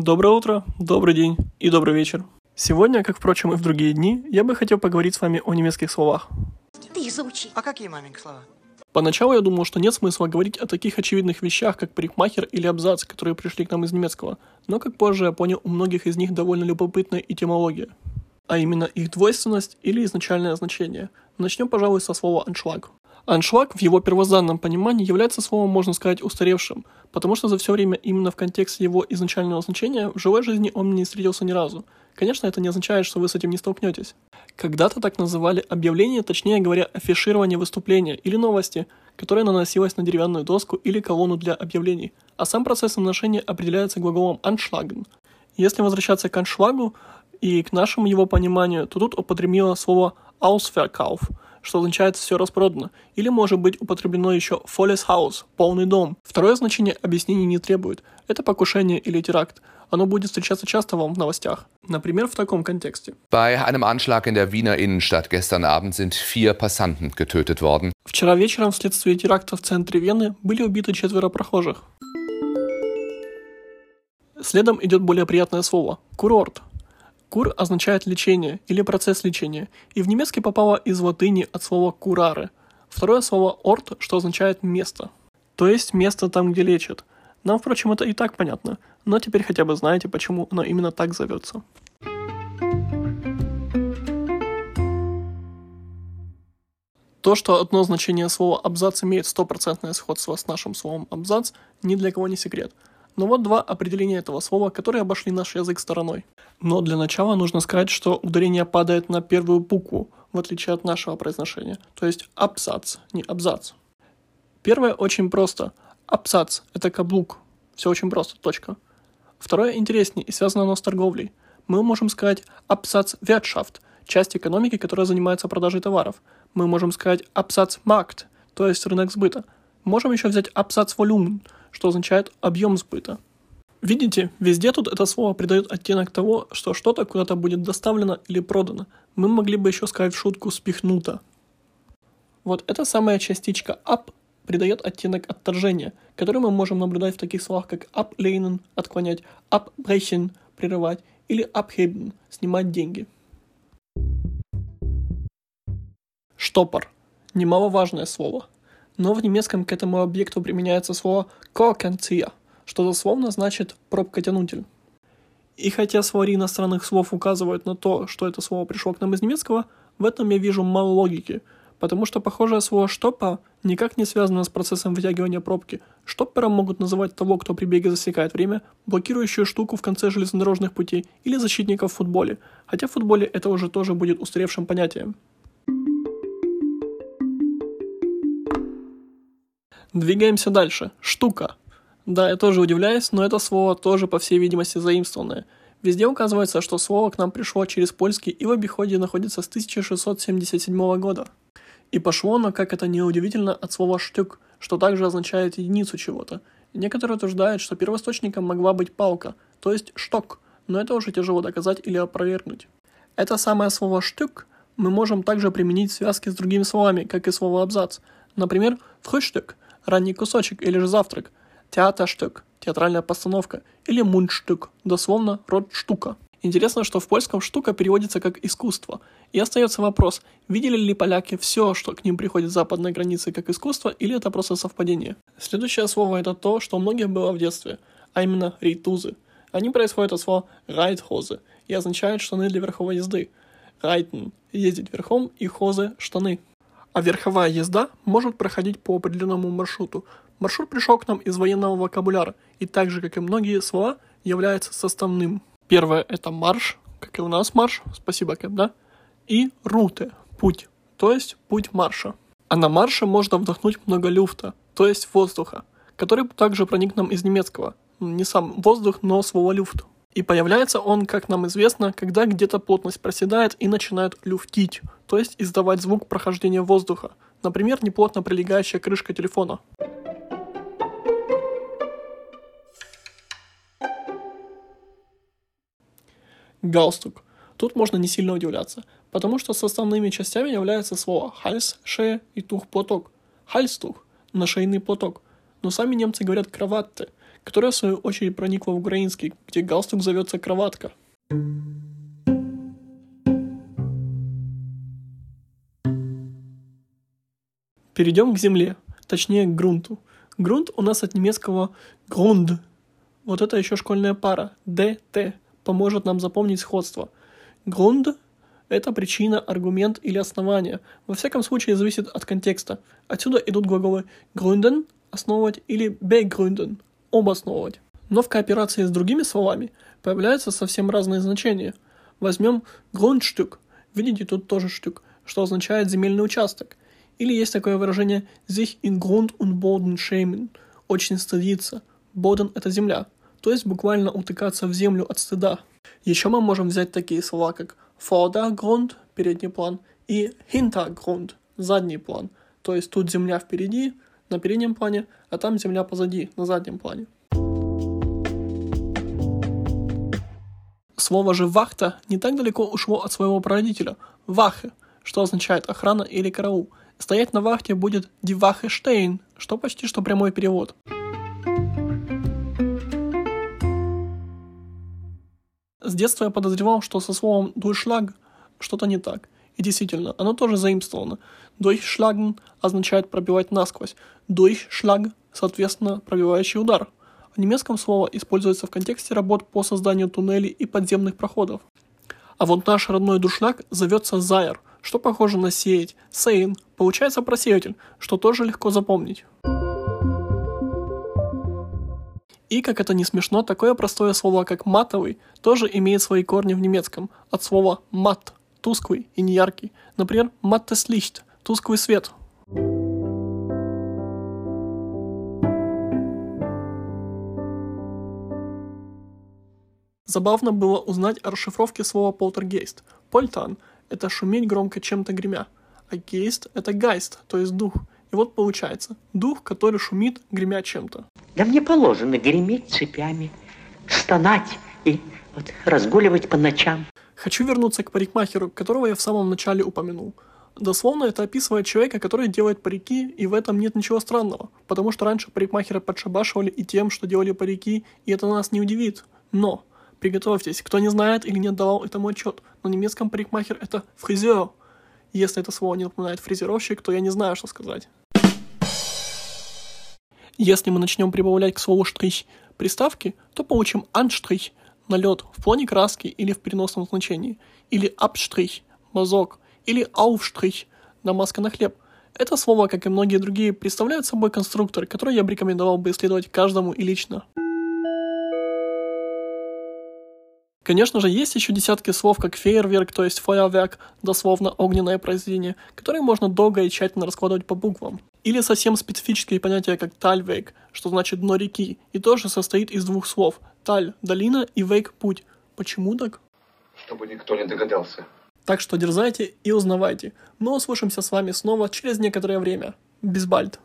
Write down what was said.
Доброе утро, добрый день и добрый вечер. Сегодня, как, впрочем, и в другие дни, я бы хотел поговорить с вами о немецких словах. Ты их заучи. А какие маменька слова? Поначалу я думал, что нет смысла говорить о таких очевидных вещах, как парикмахер или абзац, которые пришли к нам из немецкого, но как позже я понял, у многих из них довольно любопытная этимология, а именно их двойственность или изначальное значение. Начнем, пожалуй, со слова «аншлаг». Аншлаг в его первозданном понимании является словом, можно сказать, устаревшим, потому что за все время именно в контексте его изначального значения в живой жизни он не встретился ни разу. Конечно, это не означает, что вы с этим не столкнетесь. Когда-то так называли объявление, точнее говоря, афиширование выступления или новости, которое наносилось на деревянную доску или колонну для объявлений, а сам процесс наношения определяется глаголом «anschlagen». Если возвращаться к аншлагу и к нашему его пониманию, то тут употребило слово «ausverkauf», что означает «все распродано», или может быть употреблено еще «volles Haus» – «полный дом». Второе значение объяснений не требует. Это покушение или теракт. Оно будет встречаться часто вам в новостях. Например, в таком контексте. Bei einem Anschlag in der Wiener Innenstadt gestern Abend sind vier Passanten getötet worden. Вчера вечером вследствие теракта в центре Вены были убиты четверо прохожих. Следом идет более приятное слово – курорт. Кур означает лечение или процесс лечения, и в немецкий попало из латыни от слова кураре. Второе слово орт, что означает место. То есть место там, где лечат. Нам, впрочем, это и так понятно, но теперь хотя бы знаете, почему оно именно так зовется. То, что одно значение слова «абзац» имеет стопроцентное сходство с нашим словом «абзац», ни для кого не секрет – но вот два определения этого слова, которые обошли наш язык стороной. Но для начала нужно сказать, что ударение падает на первую букву, в отличие от нашего произношения. То есть абзац, не абзац. Первое очень просто. Абзац – это каблук. Все очень просто, точка. Второе интереснее и связано оно с торговлей. Мы можем сказать абзац Wirtschaft – часть экономики, которая занимается продажей товаров. Мы можем сказать абзац Markt, то есть рынок сбыта. Можем еще взять абзац Volumen – что означает объем сбыта. Видите, везде тут это слово придает оттенок того, что что-то куда-то будет доставлено или продано. Мы могли бы еще сказать в шутку «спихнуто». Вот эта самая частичка «up» придает оттенок отторжения, который мы можем наблюдать в таких словах, как «ablehnen» – отклонять, «abbrechen» – прерывать или «abheben» – снимать деньги. Штопор – немаловажное слово – но в немецком к этому объекту применяется слово «korkenzieher», что дословно значит «пробкотянутель». И хотя словари иностранных слов указывают на то, что это слово пришло к нам из немецкого, в этом я вижу мало логики, потому что похожее слово «штоппа» никак не связано с процессом вытягивания пробки. Штоппером могут называть того, кто при беге засекает время, блокирующую штуку в конце железнодорожных путей или защитника в футболе, хотя в футболе это уже тоже будет устаревшим понятием. Двигаемся дальше. Штука. Да, я тоже удивляюсь, но это слово тоже, по всей видимости, заимствованное. Везде указывается, что слово к нам пришло через польский и в обиходе находится с 1677 года. И пошло оно, как это неудивительно, от слова «штюк», что также означает единицу чего-то. Некоторые утверждают, что первоисточником могла быть палка, то есть шток, но это уже тяжело доказать или опровергнуть. Это самое слово «штюк» мы можем также применить в связке с другими словами, как и слово «абзац». Например, «фрühstück» ранний кусочек или же завтрак, театрштык, театральная постановка, или мундштык, дословно род штука. Интересно, что в польском штука переводится как искусство. И остается вопрос, видели ли поляки все, что к ним приходит с западной границы как искусство, или это просто совпадение? Следующее слово это то, что у многих было в детстве, а именно рейтузы. Они происходят от слова райтхозы и означают штаны для верховой езды. Райтен – ездить верхом и хозы – штаны а верховая езда может проходить по определенному маршруту. Маршрут пришел к нам из военного вокабуляра и так же, как и многие слова, является составным. Первое – это марш, как и у нас марш, спасибо, Кэп, да? И руте – путь, то есть путь марша. А на марше можно вдохнуть много люфта, то есть воздуха, который также проник нам из немецкого. Не сам воздух, но слово люфт. И появляется он, как нам известно, когда где-то плотность проседает и начинает люфтить, то есть издавать звук прохождения воздуха, например, неплотно прилегающая крышка телефона. Галстук. Тут можно не сильно удивляться, потому что составными частями являются слова «хальс», «шея» и «тух-платок». «Хальстух» – на шейный платок. Но сами немцы говорят «кроватте», которая в свою очередь проникла в украинский, где галстук зовется кроватка. Перейдем к земле, точнее к грунту. Грунт у нас от немецкого Grund. Вот это еще школьная пара. ДТ поможет нам запомнить сходство. Grund – это причина, аргумент или основание. Во всяком случае зависит от контекста. Отсюда идут глаголы gründen – основывать или begründen – обосновывать. Но в кооперации с другими словами появляются совсем разные значения. Возьмем Grundstück. Видите, тут тоже штук, что означает земельный участок – или есть такое выражение sich in Grund und Boden schämen – очень стыдиться. Боден – это земля, то есть буквально утыкаться в землю от стыда. Еще мы можем взять такие слова, как Vordergrund – передний план и Hintergrund – задний план. То есть тут земля впереди, на переднем плане, а там земля позади, на заднем плане. Слово же «вахта» не так далеко ушло от своего прародителя – «вахе», что означает охрана или караул – Стоять на вахте будет stehen, что почти что прямой перевод. С детства я подозревал, что со словом «durchschlag» что-то не так. И действительно, оно тоже заимствовано. Durchschlagen означает пробивать насквозь. Durchschlag, соответственно, пробивающий удар. В немецком слово используется в контексте работ по созданию туннелей и подземных проходов. А вот наш родной душлаг зовется Зайер, что похоже на сеять, сейн, получается просеятель, что тоже легко запомнить. И, как это не смешно, такое простое слово, как матовый, тоже имеет свои корни в немецком, от слова мат, тусклый и неяркий. Например, Licht, тусклый свет. Забавно было узнать о расшифровке слова полтергейст. Польтан – это шуметь громко чем-то гремя, а гейст – это гайст, то есть дух. И вот получается, дух, который шумит, гремя чем-то. Да мне положено греметь цепями, стонать и вот разгуливать по ночам. Хочу вернуться к парикмахеру, которого я в самом начале упомянул. Дословно это описывает человека, который делает парики, и в этом нет ничего странного, потому что раньше парикмахеры подшабашивали и тем, что делали парики, и это нас не удивит. Но Приготовьтесь, кто не знает или не отдавал этому отчет. На немецком парикмахер это фризер. Если это слово не напоминает фрезеровщик, то я не знаю, что сказать. Если мы начнем прибавлять к слову штрих приставки, то получим анштрих – налет в плане краски или в переносном значении, или абштрих – мазок, или ауфштрих – намазка на хлеб. Это слово, как и многие другие, представляет собой конструктор, который я бы рекомендовал бы исследовать каждому и лично. Конечно же, есть еще десятки слов, как фейерверк, то есть фойерверк, дословно огненное произведение, которые можно долго и тщательно раскладывать по буквам. Или совсем специфические понятия, как тальвейк, что значит дно реки, и тоже состоит из двух слов. Таль – долина и вейк – путь. Почему так? Чтобы никто не догадался. Так что дерзайте и узнавайте. Мы услышимся с вами снова через некоторое время. Бисбальд.